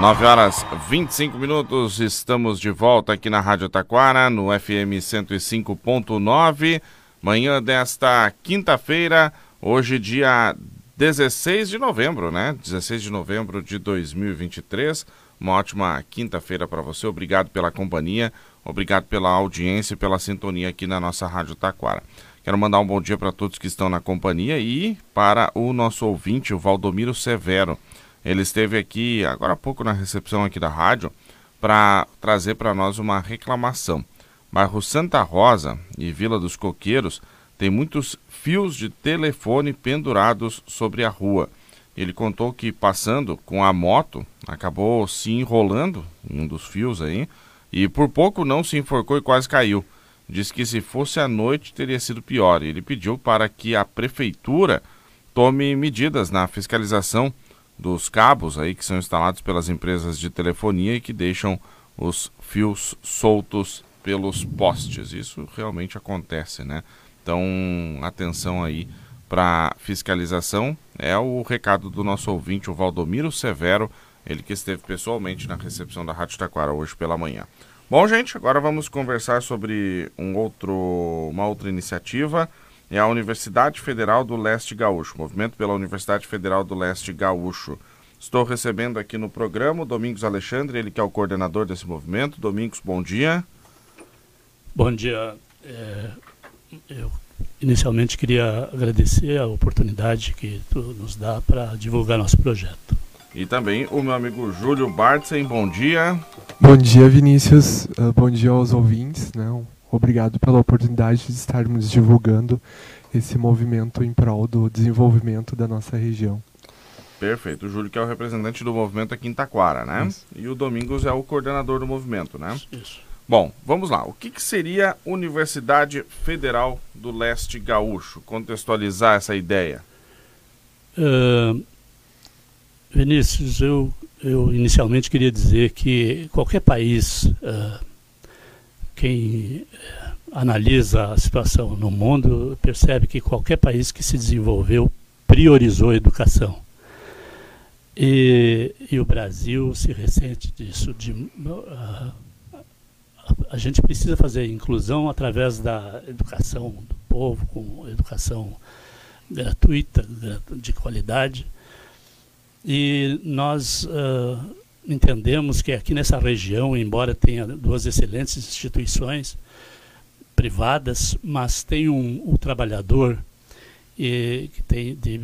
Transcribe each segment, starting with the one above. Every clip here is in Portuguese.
9 horas 25 minutos, estamos de volta aqui na Rádio Taquara, no FM 105.9. Manhã desta quinta-feira, hoje, dia 16 de novembro, né? 16 de novembro de 2023. Uma ótima quinta-feira para você. Obrigado pela companhia, obrigado pela audiência e pela sintonia aqui na nossa Rádio Taquara. Quero mandar um bom dia para todos que estão na companhia e para o nosso ouvinte, o Valdomiro Severo. Ele esteve aqui agora há pouco na recepção aqui da rádio para trazer para nós uma reclamação. Bairro Santa Rosa e Vila dos Coqueiros tem muitos fios de telefone pendurados sobre a rua. Ele contou que passando com a moto acabou se enrolando em um dos fios aí e por pouco não se enforcou e quase caiu. Diz que se fosse à noite teria sido pior. Ele pediu para que a prefeitura tome medidas na fiscalização dos cabos aí que são instalados pelas empresas de telefonia e que deixam os fios soltos pelos postes. Isso realmente acontece, né? Então, atenção aí para fiscalização. É o recado do nosso ouvinte, o Valdomiro Severo, ele que esteve pessoalmente na recepção da Rádio Taquara hoje pela manhã. Bom, gente, agora vamos conversar sobre um outro, uma outra iniciativa é a Universidade Federal do Leste Gaúcho, movimento pela Universidade Federal do Leste Gaúcho. Estou recebendo aqui no programa o Domingos Alexandre, ele que é o coordenador desse movimento. Domingos, bom dia. Bom dia. É, eu inicialmente queria agradecer a oportunidade que tu nos dá para divulgar nosso projeto. E também o meu amigo Júlio Bartzen, bom dia. Bom dia, Vinícius. Uh, bom dia aos ouvintes. Né? Obrigado pela oportunidade de estarmos divulgando esse movimento em prol do desenvolvimento da nossa região. Perfeito. O Júlio que é o representante do movimento aqui em Taquara, né? Isso. E o Domingos é o coordenador do movimento, né? Isso. Bom, vamos lá. O que, que seria Universidade Federal do Leste Gaúcho? Contextualizar essa ideia. Uh, Vinícius, eu, eu inicialmente queria dizer que qualquer país uh, quem eh, analisa a situação no mundo percebe que qualquer país que se desenvolveu priorizou a educação. E, e o Brasil se ressente disso. De, uh, a, gente precisa fazer inclusão através da educação do povo, com educação gratuita, de qualidade. E nós uh, entendemos que aqui nessa região, embora tenha duas excelentes instituições privadas, mas tem um, um trabalhador e, que tem de,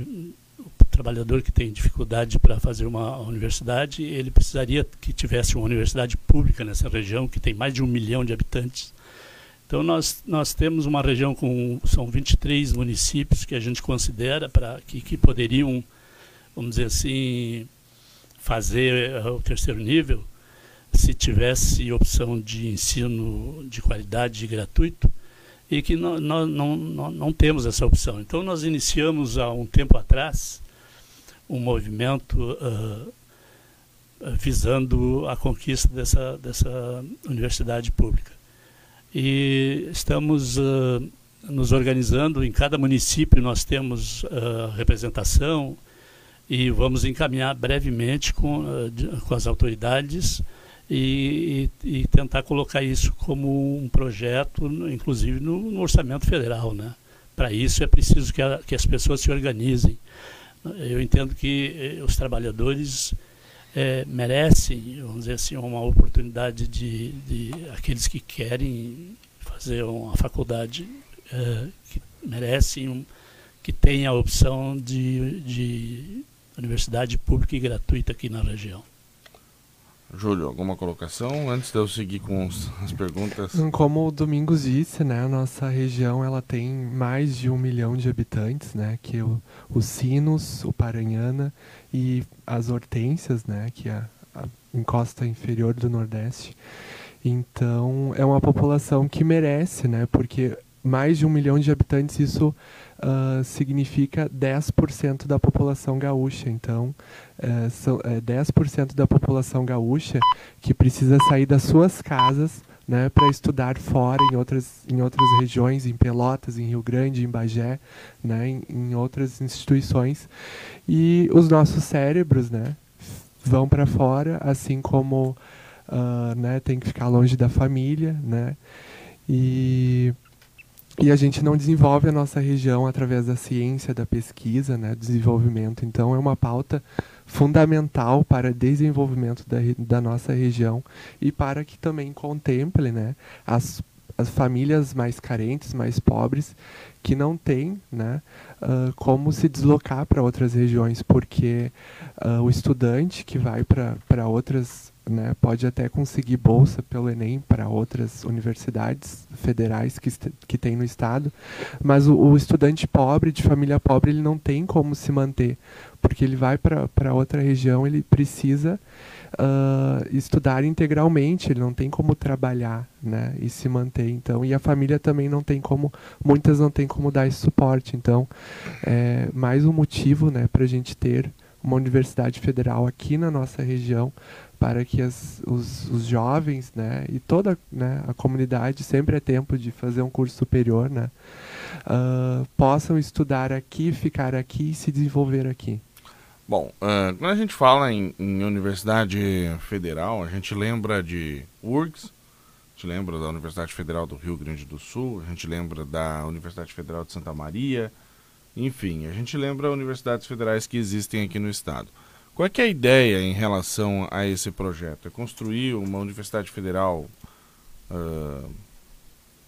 o trabalhador que tem dificuldade para fazer uma universidade, ele precisaria que tivesse uma universidade pública nessa região, que tem mais de um milhão de habitantes. Então nós, nós temos uma região com são 23 municípios que a gente considera para que, que poderiam, vamos dizer assim, fazer eh, o terceiro nível, se tivesse opção de ensino de qualidade gratuito, e que nós não, não, não, não temos essa opção. Então, nós iniciamos há um tempo atrás um movimento uh, visando a conquista dessa, dessa universidade pública. E estamos uh, nos organizando, em cada município nós temos uh, representação, e vamos encaminhar brevemente com, eh, com as autoridades e, e, e, tentar colocar isso como um projeto, inclusive no, no orçamento federal. Né? Para isso é preciso que, a, que, as pessoas se organizem. Eu entendo que eh, os trabalhadores é, merecem, vamos dizer assim, uma oportunidade de, de aqueles que querem fazer uma faculdade é, que merecem um, que tenha a opção de, de universidade pública e gratuita aqui na região. Júlio, alguma colocação antes de eu seguir com as perguntas? Como o Domingos disse, né, a nossa região ela tem mais de um milhão de habitantes, né, que o, os Sinos, o Paranhana e as Hortênsias, né, que é a encosta inferior do Nordeste. Então é uma população que merece, né, porque mais de um milhão de habitantes isso uh, significa 10% da população gaúcha. Então, uh, são, é, 10% da população gaúcha que precisa sair das suas casas né, para estudar fora em outras, em outras regiões, em Pelotas, em Rio Grande, em Bagé, né, em, em outras instituições. E os nossos cérebros né, vão para fora, assim como uh, né, tem que ficar longe da família, né? E, e a gente não desenvolve a nossa região através da ciência, da pesquisa, né, desenvolvimento. Então é uma pauta fundamental para desenvolvimento da, da nossa região e para que também contemple né, as, as famílias mais carentes, mais pobres, que não têm né, uh, como se deslocar para outras regiões, porque uh, o estudante que vai para outras né, pode até conseguir bolsa pelo Enem para outras universidades federais que, que tem no estado, mas o, o, estudante pobre, de família pobre, ele não tem como se manter, porque ele vai para outra região, ele precisa uh, estudar integralmente, ele não tem como trabalhar né, e se manter. Então, e a família também não tem como, muitas não tem como dar esse suporte. Então, é mais um motivo né, para a gente ter uma universidade federal aqui na nossa região para que as, os, os, jovens né, e toda né, a comunidade, sempre é tempo de fazer um curso superior, né, uh, possam estudar aqui, ficar aqui e se desenvolver aqui. Bom, uh, quando a gente fala em, em, Universidade Federal, a gente lembra de URGS, a gente lembra da Universidade Federal do Rio Grande do Sul, a gente lembra da Universidade Federal de Santa Maria, enfim, a gente lembra universidades federais que existem aqui no estado. Qual é, é a ideia em relação a esse projeto? É construir uma universidade federal uh,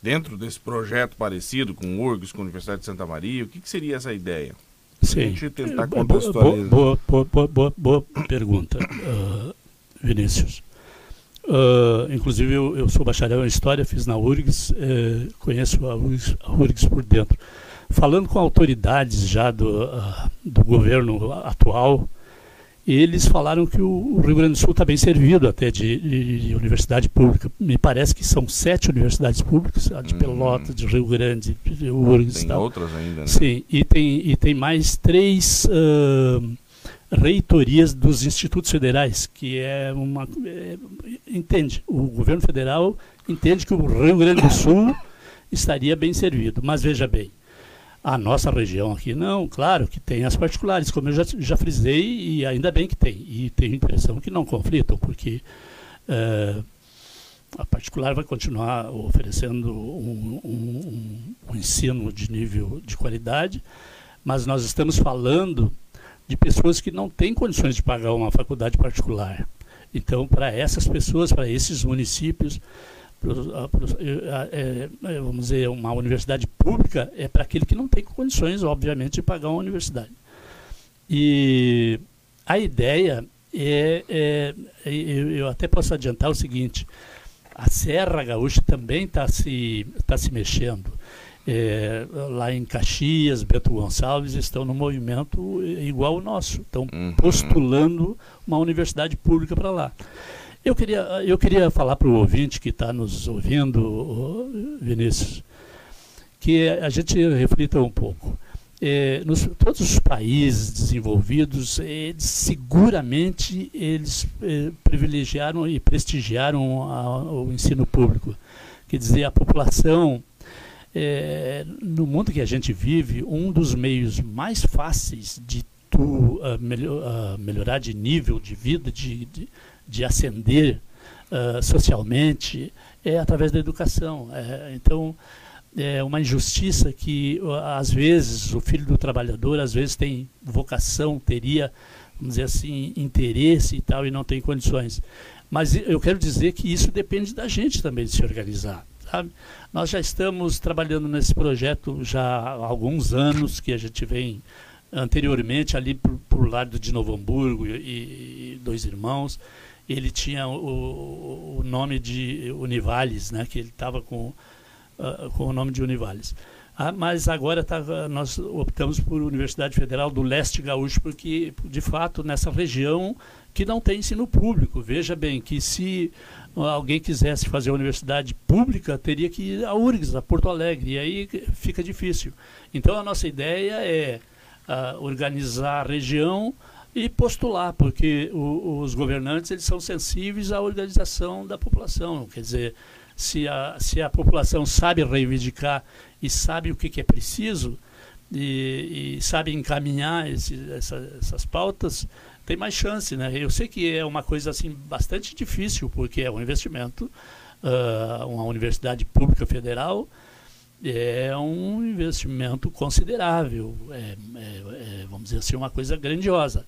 dentro desse projeto parecido com o URGS, com a Universidade de Santa Maria? O que, que seria essa ideia? Sim. A gente tentar contextualizar. Boa, boa, boa, boa, boa pergunta, uh, Vinícius. Uh, inclusive, eu, eu, sou bacharel em História, fiz na URGS, eh, conheço a URGS, a URGS, por dentro. Falando com autoridades já do, uh, do governo atual, eles falaram que o, Rio Grande do Sul está bem servido até de, de, de, universidade pública. Me parece que são sete universidades públicas, a de hum. Pelotas, de Rio Grande, de URGS Tem tal. outras ainda, né? Sim, e tem, e tem mais três uh, reitorias dos institutos federais, que é uma... É, entende, o governo federal entende que o Rio Grande do Sul estaria bem servido. Mas veja bem, a nossa região aqui não, claro que tem as particulares, como eu já, já frisei, e ainda bem que tem. E tenho a impressão que não conflitam, porque é, a particular vai continuar oferecendo um, um, um, ensino de nível de qualidade, mas nós estamos falando de pessoas que não têm condições de pagar uma faculdade particular. Então, para essas pessoas, para esses municípios, vamos dizer, uma universidade pública é para aquele que não tem condições, obviamente, de pagar uma universidade. E a ideia é, é eu até posso adiantar o seguinte, a Serra Gaúcha também está se, tá se mexendo. É, lá em Caxias, Beto Gonçalves estão no movimento igual o nosso, estão uhum. postulando uma universidade pública para lá. Eu queria, eu queria falar para o ouvinte que está nos ouvindo, Vinícius, que a gente reflita um pouco. É, nos, todos os países desenvolvidos, eles, seguramente eles é, privilegiaram e prestigiaram a, o ensino público. Quer dizer, a população, é, no mundo que a gente vive, um dos meios mais fáceis de tu uh, melhor, uh, melhorar de nível de vida, de, de de ascender uh, socialmente é através da educação. É, então, é uma injustiça que, às vezes, o filho do trabalhador, às vezes, tem vocação, teria, vamos dizer assim, interesse e tal, e não tem condições. Mas eu quero dizer que isso depende da gente também de se organizar. Sabe? Nós já estamos trabalhando nesse projeto já há alguns anos, que a gente vem anteriormente ali por, por lado de Novo Hamburgo e, e Dois Irmãos ele tinha o, o nome de Univales, né, que ele estava com, uh, com o nome de Univales. Ah, mas agora tá, nós optamos por Universidade Federal do Leste Gaúcho, porque, de fato, nessa região que não tem ensino público. Veja bem que se alguém quisesse fazer a universidade pública, teria que ir a URGS, a Porto Alegre, e aí fica difícil. Então, a nossa ideia é uh, organizar a região e postular, porque o, os governantes eles são sensíveis à organização da população. Quer dizer, se a, se a população sabe reivindicar e sabe o que, que é preciso, e, e sabe encaminhar esse, essa, essas pautas, tem mais chance, né? Eu sei que é uma coisa assim bastante difícil porque é um investimento, uh, uma universidade pública federal é um investimento considerável, é, é, é, vamos dizer assim, uma coisa grandiosa.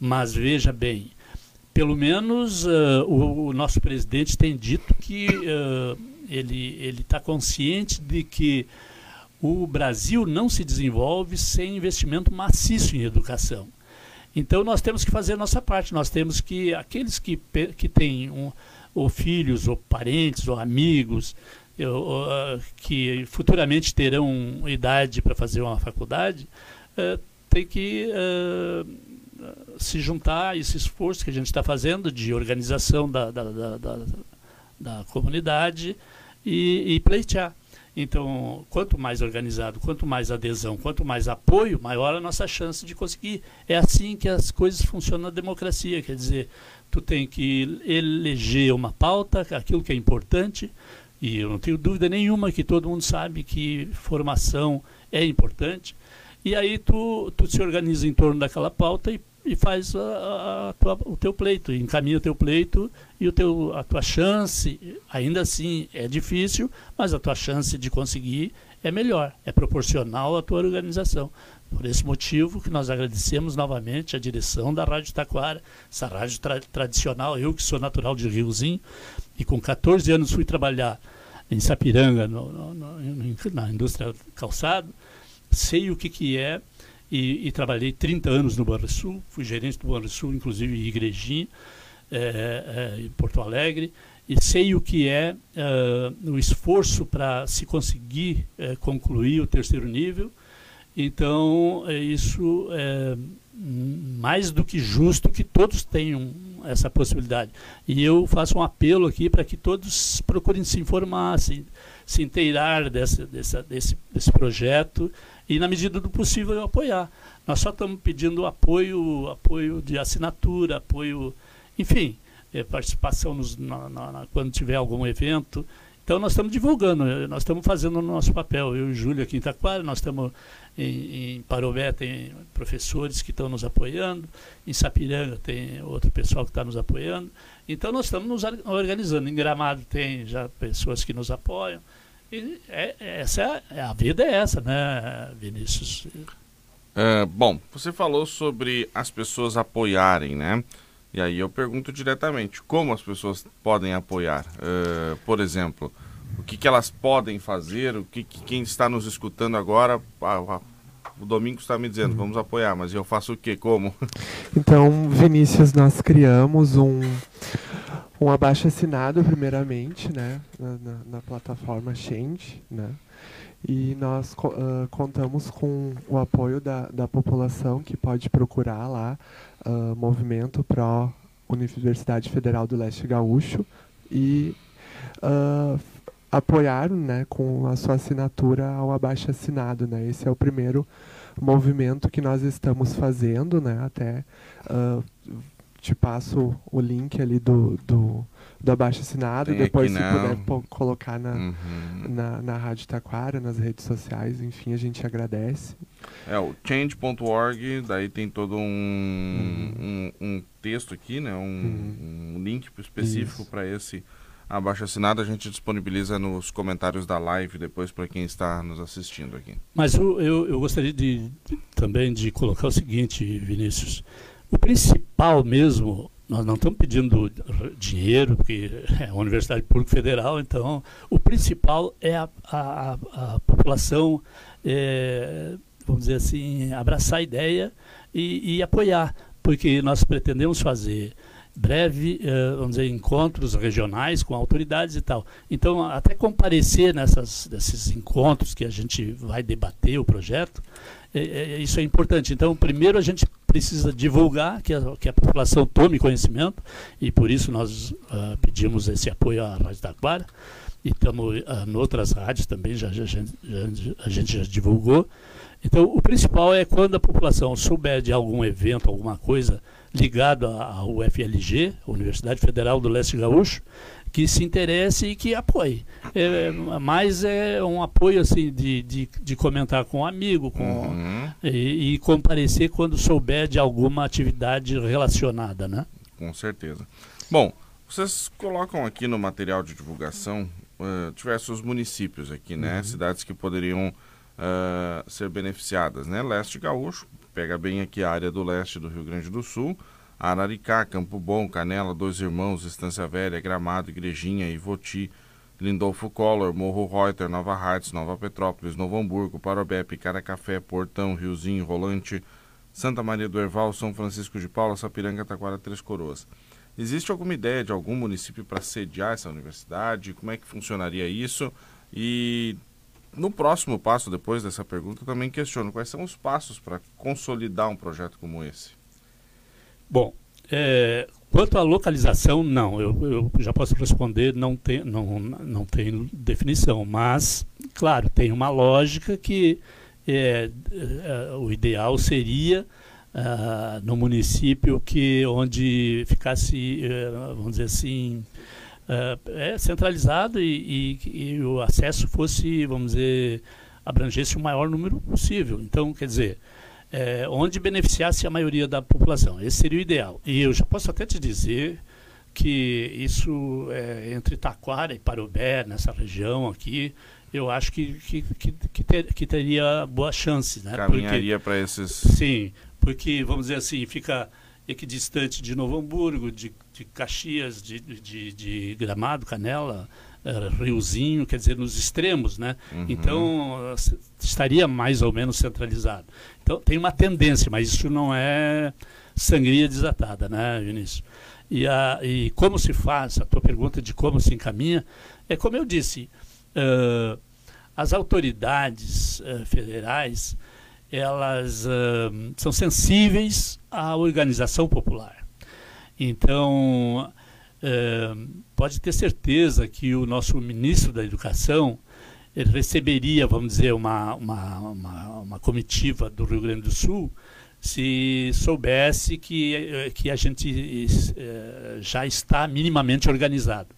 Mas veja bem, pelo menos uh, o, o, nosso presidente tem dito que uh, ele está consciente de que o Brasil não se desenvolve sem investimento maciço em educação. Então nós temos que fazer a nossa parte, nós temos que, aqueles que, que têm um, ou filhos, ou parentes, ou amigos, ou, uh, que futuramente terão idade para fazer uma faculdade, uh, tem que uh, se juntar a esse esforço que a gente está fazendo de organização da, da, da, da, da comunidade e, e pleitear. Então, quanto mais organizado, quanto mais adesão, quanto mais apoio, maior a nossa chance de conseguir. É assim que as coisas funcionam na democracia. Quer dizer, tu tem que eleger uma pauta, aquilo que é importante, e eu não tenho dúvida nenhuma que todo mundo sabe que formação é importante. E aí tu, tu se organiza em torno daquela pauta e e faz a, a tua, o teu pleito, encaminha o teu pleito e o teu, a tua chance, ainda assim é difícil, mas a tua chance de conseguir é melhor, é proporcional à tua organização. Por esse motivo que nós agradecemos novamente a direção da Rádio Taquara, essa rádio tra tradicional, eu que sou natural de Riozinho, e com 14 anos fui trabalhar em Sapiranga, no, no, no, na indústria calçado, sei o que, que é e, e, trabalhei 30 anos no Banrisul, fui gerente do Banrisul, inclusive em Igrejinha, é, é, em Porto Alegre, e sei o que é, é o esforço para se conseguir concluir o terceiro nível. Então, é, isso é mais do que justo que todos tenham essa possibilidade. E eu faço um apelo aqui para que todos procurem se informar, se, se inteirar desse, desse, desse, desse projeto e, na medida do possível, apoiar. Nós só estamos pedindo apoio, apoio de assinatura, apoio, enfim, é, participação nos, na, na, quando tiver algum evento. Então nós estamos divulgando, eh, nós estamos fazendo o nosso papel. Eu e o Júlio aqui em Itaquara, nós estamos em, em Parobé, tem professores que estão nos apoiando, em Sapiranga tem outro pessoal que está nos apoiando. Então nós estamos nos organizando. Em Gramado tem já pessoas que nos apoiam. E é, essa é, a vida é essa, né, Vinícius? É, bom, você falou sobre as pessoas apoiarem, né? E aí eu pergunto diretamente, como as pessoas podem apoiar? Uh, por exemplo, o que, que elas podem fazer? O que, que quem está nos escutando agora, o Domingo está me dizendo, vamos apoiar, mas eu faço o quê? Como? Então, Vinícius, nós criamos um um abaixo assinado primeiramente, né, na, na, na plataforma Change, né, e nós uh, contamos com o apoio da, da população que pode procurar lá uh, Movimento Pro Universidade Federal do Leste Gaúcho e uh, apoiar né, com a sua assinatura ao abaixo assinado. Né? Esse é o primeiro movimento que nós estamos fazendo, né? até uh, te passo o link ali do, do, do abaixo assinado, Tem depois se puder colocar na, uhum. na, na Rádio Taquara, nas redes sociais, enfim, a gente agradece. É, o change.org, daí tem todo um, uhum. um, um, texto aqui, né, um, uhum. um link específico para esse abaixo assinado, a gente disponibiliza nos comentários da live depois para quem está nos assistindo aqui. Mas eu, eu, eu gostaria de, de, também de colocar o seguinte, Vinícius, o principal mesmo, nós não estamos pedindo dinheiro, porque é a Universidade Pública Federal, então o principal é a, a, a população, é, vamos dizer assim, abraçar a ideia e, e apoiar, porque nós pretendemos fazer breve, eh, vamos dizer, encontros regionais com autoridades e tal. Então, até comparecer nessas, nesses encontros que a gente vai debater o projeto, é, é, isso é importante. Então, primeiro a gente precisa divulgar, que a, que a população tome conhecimento, e por isso nós uh, pedimos esse apoio à Rádio Taquara. e estamos uh, em outras rádios também, já, já, já, a gente já divulgou. Então, o principal é quando a população souber de algum evento, alguma coisa ligado à UFLG, Universidade Federal do Leste Gaúcho, que se interesse e que apoie. É, mas é um apoio assim de, de, de comentar com um amigo com, uhum. e, e, comparecer quando souber de alguma atividade relacionada, né? Com certeza. Bom, vocês colocam aqui no material de divulgação uh, diversos municípios aqui, né? Uhum. Cidades que poderiam uh, ser beneficiadas, né? Leste Gaúcho, pega bem aqui a área do leste do Rio Grande do Sul, Araricá, Campo Bom, Canela, Dois Irmãos, Estância Velha, Gramado, Igrejinha, Ivoti, Lindolfo Collor, Morro Reuter, Nova Hartz, Nova Petrópolis, Novo Hamburgo, Parobé, Caracafé, Portão, Riozinho, Rolante, Santa Maria do Herval, São Francisco de Paula, Sapiranga, Taquara, Três Coroas. Existe alguma ideia de algum município para sediar essa universidade? Como é que funcionaria isso? E no próximo passo, depois dessa pergunta, também questiono quais são os passos para consolidar um projeto como esse. Bom, é, quanto à localização, não, eu, eu, já posso responder, não tem, não, não tem definição, mas, claro, tem uma lógica que é, é, o ideal seria uh, no município que onde ficasse, uh, vamos dizer assim, uh, é centralizado e, e, e, o acesso fosse, vamos dizer, abrangesse o maior número possível. Então, quer dizer, é, onde beneficiasse a maioria da população. Esse seria o ideal. E eu já posso até te dizer que isso é, entre Taquara e Parobé, nessa região aqui, eu acho que, que, que, que, ter, que teria boa chance. Né? Caminharia para esses... Sim, porque, vamos dizer assim, fica equidistante de Novo Hamburgo, de, de Caxias, de, de, de Gramado, Canela, uh, Riozinho, quer dizer, nos extremos, né? Uhum. Então, uh, estaria mais ou menos centralizado. Então, tem uma tendência, mas isso não é sangria desatada, né, Vinícius? E, a, e como se faz, a tua pergunta de como se encaminha, é como eu disse, uh, as autoridades federais, elas são sensíveis à organização popular. Então, pode ter certeza que o nosso ministro da Educação receberia, vamos dizer, uma, uma, uma, uma, comitiva do Rio Grande do Sul se soubesse que, que a gente é, já está minimamente organizado.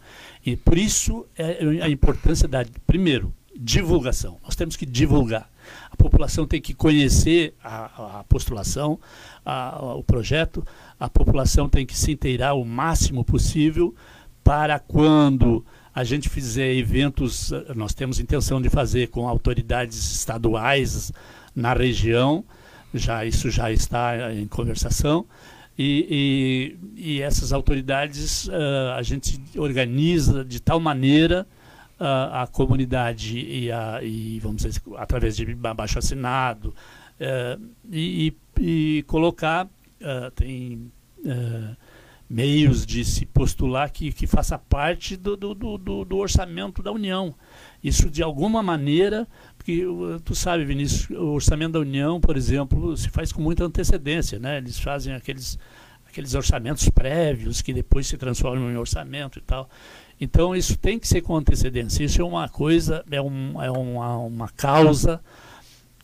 E por isso é a importância da, primeiro, divulgação. Nós temos que divulgar. A população tem que conhecer a, a postulação, a, a, o projeto, a população tem que se inteirar o máximo possível para quando a gente fizer eventos, nós temos intenção de fazer com autoridades estaduais na região, já isso já está em conversação. E, e, e essas autoridades uh, a gente organiza de tal maneira uh, a comunidade e, a, e vamos dizer através de baixo assinado uh, e, colocar tem meios de se postular que, que faça parte do, do, do, do, orçamento da União. Isso de alguma maneira, porque tu sabe, Vinícius, o orçamento da União, por exemplo, se faz com muita antecedência, né? Eles fazem aqueles aqueles orçamentos prévios que depois se transformam em orçamento e tal. Então isso tem que ser com antecedência. Isso é uma coisa, é, um, é uma, uma causa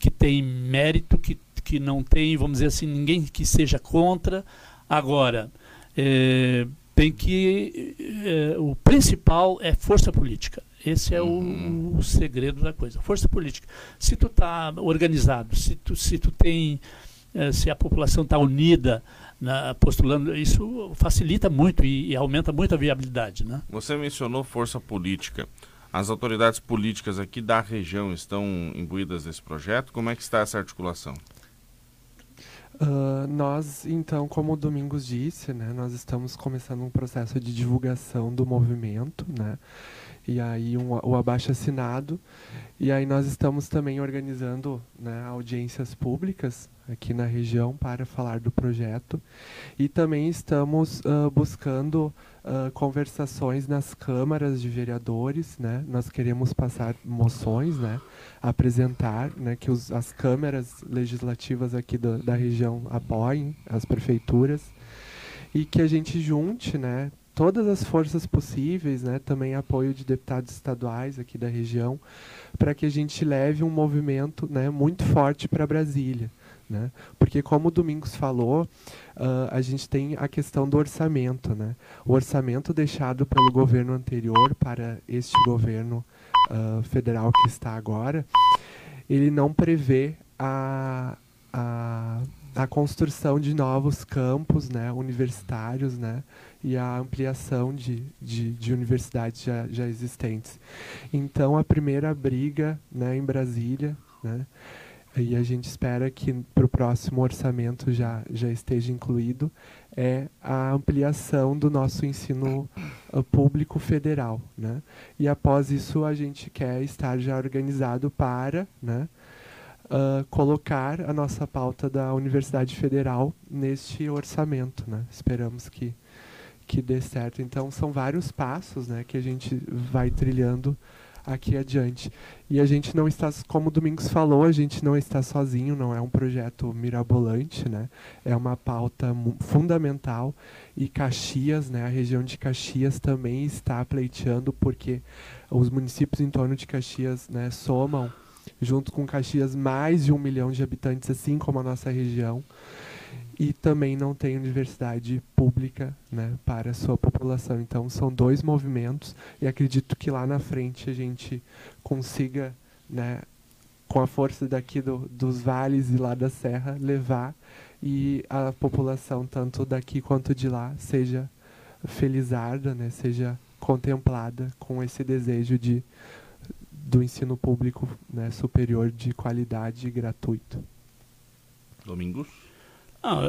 que tem mérito, que que não tem, vamos dizer assim, ninguém que seja contra. Agora, é, tem que. É, o principal é força política. Esse é uhum. o, o, segredo da coisa. Força política. Se tu está organizado, se tu, se tu tem. É, se a população está unida na, postulando, isso facilita muito e, e, aumenta muito a viabilidade. Né? Você mencionou força política. As autoridades políticas aqui da região estão imbuídas nesse projeto? Como é que está essa articulação? Uh, nós, então, como o Domingos disse, né, nós estamos começando um processo de divulgação do movimento, né, e aí um, o abaixo assinado, e aí nós estamos também organizando né, audiências públicas aqui na região para falar do projeto, e também estamos uh, buscando conversações nas câmaras de vereadores, né? Nós queremos passar moções, né? Apresentar, né? Que os, as câmaras legislativas aqui do, da região apoiem as prefeituras e que a gente junte, né? todas as forças possíveis, né, também apoio de deputados estaduais aqui da região, para que a gente leve um movimento né, muito forte para Brasília. Né? Porque, como o Domingos falou, uh, a gente tem a questão do orçamento. Né? O orçamento deixado pelo governo anterior para este governo uh, federal que está agora, ele não prevê a, a, a construção de novos campos né, universitários né, e a ampliação de, de, de universidades já, já existentes. Então, a primeira briga né, em Brasília, né, e a gente espera que para o próximo orçamento já, já esteja incluído, é a ampliação do nosso ensino uh, público federal. Né? E após isso, a gente quer estar já organizado para né, uh, colocar a nossa pauta da Universidade Federal neste orçamento. Né? Esperamos que, que dê certo. Então, são vários passos né, que a gente vai trilhando aqui adiante. E a gente não está, como o Domingos falou, a gente não está sozinho, não é um projeto mirabolante, né? É uma pauta fundamental e Caxias, né, a região de Caxias também está pleiteando porque os municípios em torno de Caxias, né, somam junto com Caxias mais de um milhão de habitantes, assim como a nossa região e também não tem universidade pública né, para sua população. Então, são dois movimentos e acredito que lá na frente a gente consiga, né, com a força daqui do, dos vales e lá da serra, levar e a população, tanto daqui quanto de lá, seja felizarda, né, seja contemplada com esse desejo de do ensino público né, superior de qualidade e gratuito. Domingos? Ah,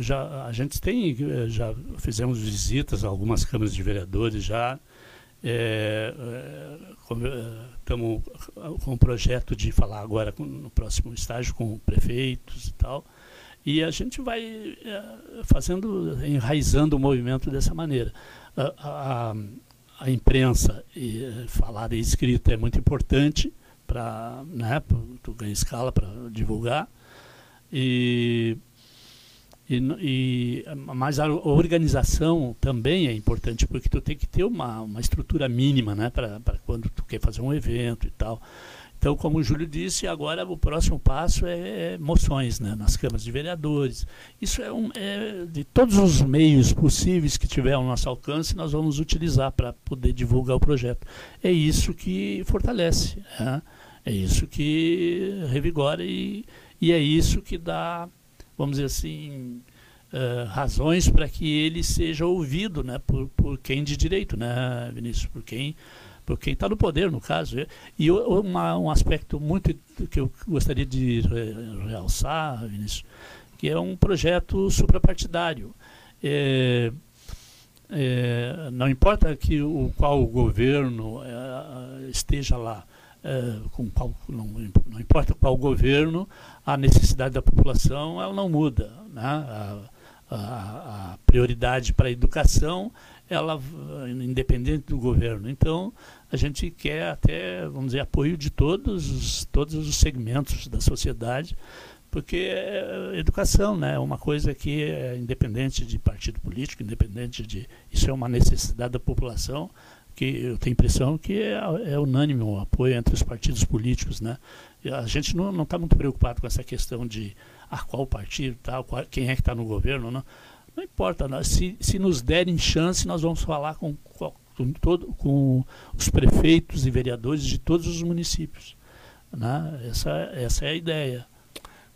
já, a gente tem, eh, já fizemos visitas a algumas câmaras de vereadores já. Estamos é, é, com um projeto de falar agora com, no próximo estágio com prefeitos e tal. E a gente vai é, fazendo, enraizando o movimento dessa maneira. A, a, a imprensa, e, falada e escrita, é muito importante para né, tu ganhar escala para divulgar. E e, e, mas a organização também é importante, porque tu tem que ter uma, uma estrutura mínima né, para quando tu quer fazer um evento e tal. Então, como o Júlio disse, agora o próximo passo é, é moções né, nas câmaras de vereadores. Isso é, um, é de todos os meios possíveis que tiver ao nosso alcance, nós vamos utilizar para poder divulgar o projeto. É isso que fortalece, né? é isso que revigora e, e é isso que dá vamos dizer assim, uh, razões para que ele seja ouvido né, por, por quem de direito, né, Vinícius? Por quem por quem está no poder, no caso. E uma, um aspecto muito que eu gostaria de realçar, Vinícius, que é um projeto suprapartidário. É, é, não importa que o qual governo é, esteja lá, é, com qual, não, não, importa qual governo, a necessidade da população ela não muda. Né? A, a, a prioridade para a educação, ela independente do governo. Então, a gente quer até, vamos dizer, apoio de todos os, todos os segmentos da sociedade, porque é educação né, é uma coisa que é independente de partido político, independente de. Isso é uma necessidade da população que eu tenho a impressão que é, é unânime o apoio entre os partidos políticos, né? A gente não está muito preocupado com essa questão de ah, qual partido, tal, qual, quem é que está no governo, não. Não importa, não. Se, se nos derem chance, nós vamos falar com, com, todo, com os prefeitos e vereadores de todos os municípios. Né? Essa, essa é a ideia.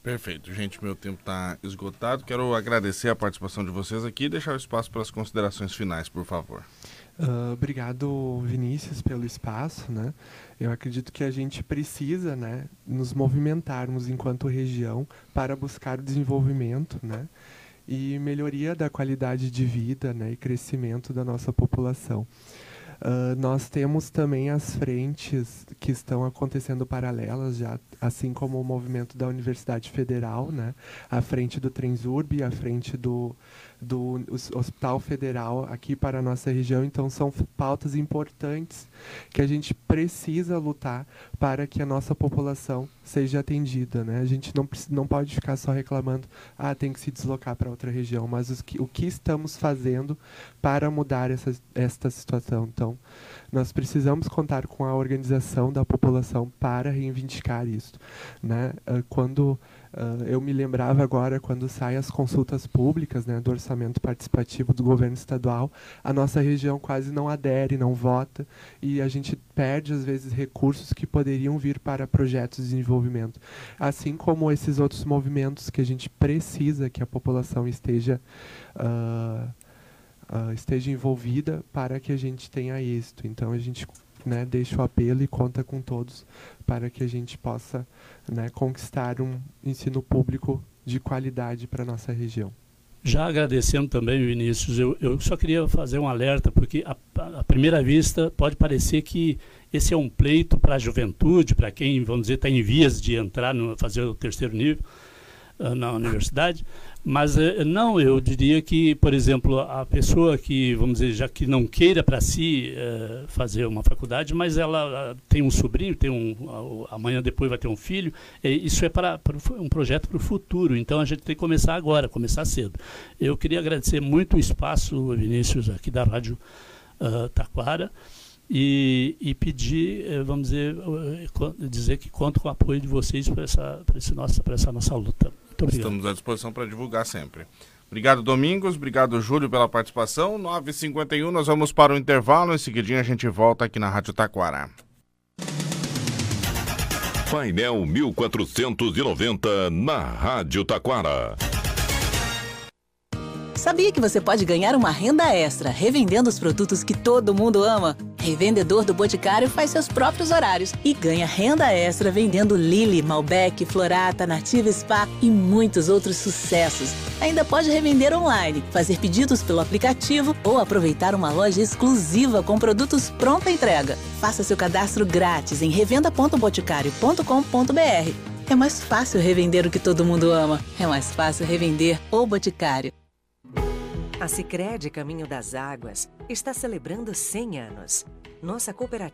Perfeito, gente. Meu tempo está esgotado. Quero agradecer a participação de vocês aqui e deixar o espaço para as considerações finais, por favor. Uh, obrigado, Vinícius, pelo espaço. Né? Eu acredito que a gente precisa né, nos movimentarmos enquanto região para buscar o desenvolvimento né, e melhoria da qualidade de vida né, e crescimento da nossa população. Uh, nós temos também as frentes que estão acontecendo paralelas já, assim como o movimento da Universidade Federal, né? A frente do Transurb, a frente do, do Hospital Federal aqui para a nossa região. Então, são pautas importantes que a gente precisa lutar para que a nossa população seja atendida. Né? A gente não, não pode ficar só reclamando, ah, tem que se deslocar para outra região, mas que, o que estamos fazendo para mudar essa, esta situação. Então, nós precisamos contar com a organização da população para reivindicar isso. Né? Ah, quando Uh, eu me lembrava agora, quando saem as consultas públicas né, do orçamento participativo do governo estadual, a nossa região quase não adere, não vota, e a gente perde, às vezes, recursos que poderiam vir para projetos de desenvolvimento. Assim como esses outros movimentos que a gente precisa que a população esteja. Uh, uh, esteja envolvida para que a gente tenha êxito. Então a gente né, deixa o apelo e conta com todos para que a gente possa né, conquistar um ensino público de qualidade para a nossa região. Já agradecendo também, Vinícius, eu, eu só queria fazer um alerta, porque a primeira vista pode parecer que esse é um pleito para a juventude, para quem, vamos dizer, está em vias de entrar, no, fazer o terceiro nível uh, na universidade, mas eh, não, eu diria que, por exemplo, a pessoa que, vamos dizer, já que não queira para si eh, fazer uma faculdade, mas ela ah, tem um sobrinho, tem um, amanhã depois vai ter um filho, isso é para, para um projeto para o futuro. Então a gente tem que começar agora, começar cedo. Eu queria agradecer muito o espaço, Vinícius, aqui da Rádio uh, Taquara. E, e, pedir, eh, vamos dizer, dizer que conto com o apoio de vocês para essa, essa, nossa, essa nossa luta. Muito obrigado. Estamos à disposição para divulgar sempre. Obrigado, Domingos. Obrigado, Júlio, pela participação. 9h51, nós vamos para o intervalo. Em seguidinho a gente volta aqui na Rádio Taquara. Painel 1490 na Rádio Taquara. Sabia que você pode ganhar uma renda extra revendendo os produtos que todo mundo ama? Revendedor do Boticário faz seus próprios horários e ganha renda extra vendendo Lily, Malbec, Florata, Nativa Spa e muitos outros sucessos. Ainda pode revender online, fazer pedidos pelo aplicativo ou aproveitar uma loja exclusiva com produtos pronta entrega. Faça seu cadastro grátis em revenda.boticário.com.br. É mais fácil revender o que todo mundo ama. É mais fácil revender o Boticário. A Sicredi Caminho das Águas está celebrando 100 anos. Nossa cooperativa